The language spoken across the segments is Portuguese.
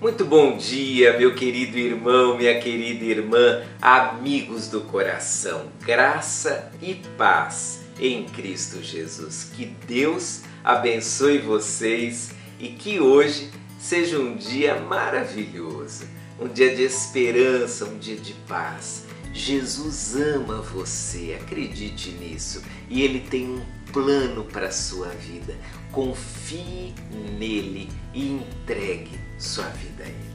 Muito bom dia, meu querido irmão, minha querida irmã, amigos do coração. Graça e paz em Cristo Jesus. Que Deus abençoe vocês e que hoje seja um dia maravilhoso, um dia de esperança, um dia de paz. Jesus ama você, acredite nisso, e Ele tem um plano para a sua vida. Confie nele e entregue sua vida a Ele.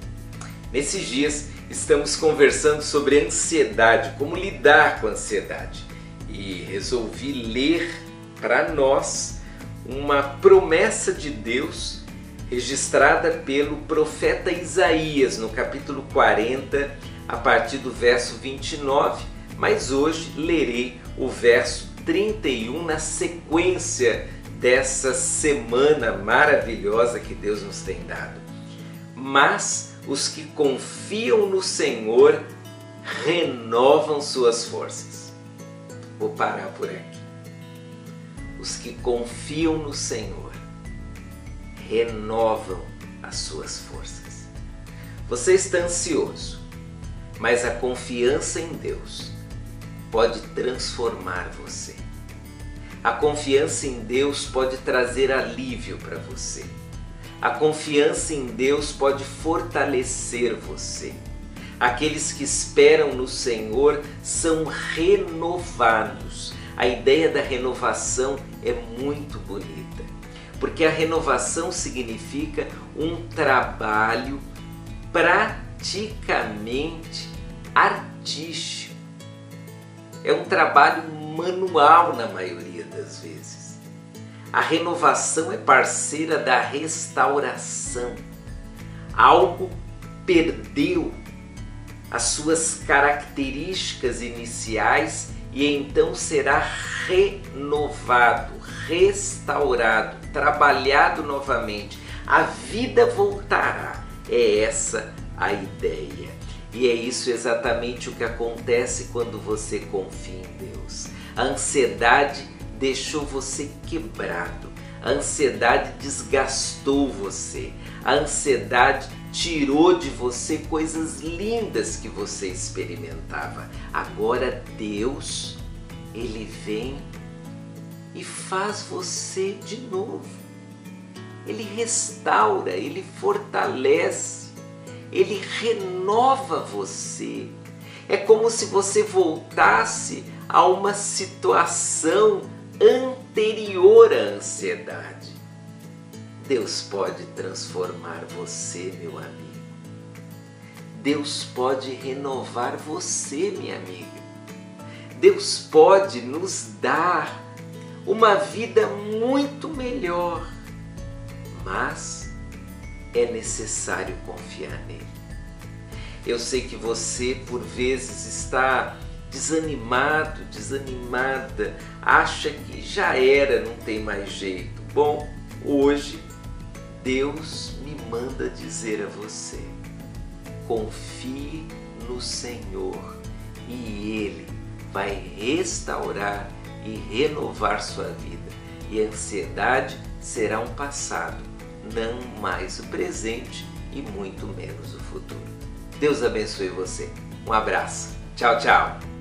Nesses dias estamos conversando sobre ansiedade, como lidar com a ansiedade, e resolvi ler para nós uma promessa de Deus registrada pelo profeta Isaías no capítulo 40, a partir do verso 29, mas hoje lerei o verso 31 na sequência dessa semana maravilhosa que Deus nos tem dado. Mas os que confiam no Senhor renovam suas forças. Vou parar por aqui. Os que confiam no Senhor renovam as suas forças. Você está ansioso, mas a confiança em Deus pode transformar você. A confiança em Deus pode trazer alívio para você. A confiança em Deus pode fortalecer você. Aqueles que esperam no Senhor são renovados. A ideia da renovação é muito bonita porque a renovação significa um trabalho praticamente artístico. É um trabalho manual na maioria das vezes. A renovação é parceira da restauração. Algo perdeu as suas características iniciais e então será renovado, restaurado, trabalhado novamente. A vida voltará. É essa a ideia. E é isso exatamente o que acontece quando você confia em Deus. A ansiedade deixou você quebrado. A ansiedade desgastou você. A ansiedade tirou de você coisas lindas que você experimentava. Agora Deus, ele vem e faz você de novo. Ele restaura, ele fortalece, ele renova você. É como se você voltasse a uma situação anterior à ansiedade. Deus pode transformar você, meu amigo. Deus pode renovar você, minha amiga. Deus pode nos dar uma vida muito melhor, mas é necessário confiar nele. Eu sei que você, por vezes, está desanimado, desanimada, acha que já era, não tem mais jeito. Bom, hoje Deus me manda dizer a você: confie no Senhor e Ele vai restaurar e renovar sua vida. E a ansiedade será um passado, não mais o presente e muito menos o futuro. Deus abençoe você. Um abraço. Tchau, tchau.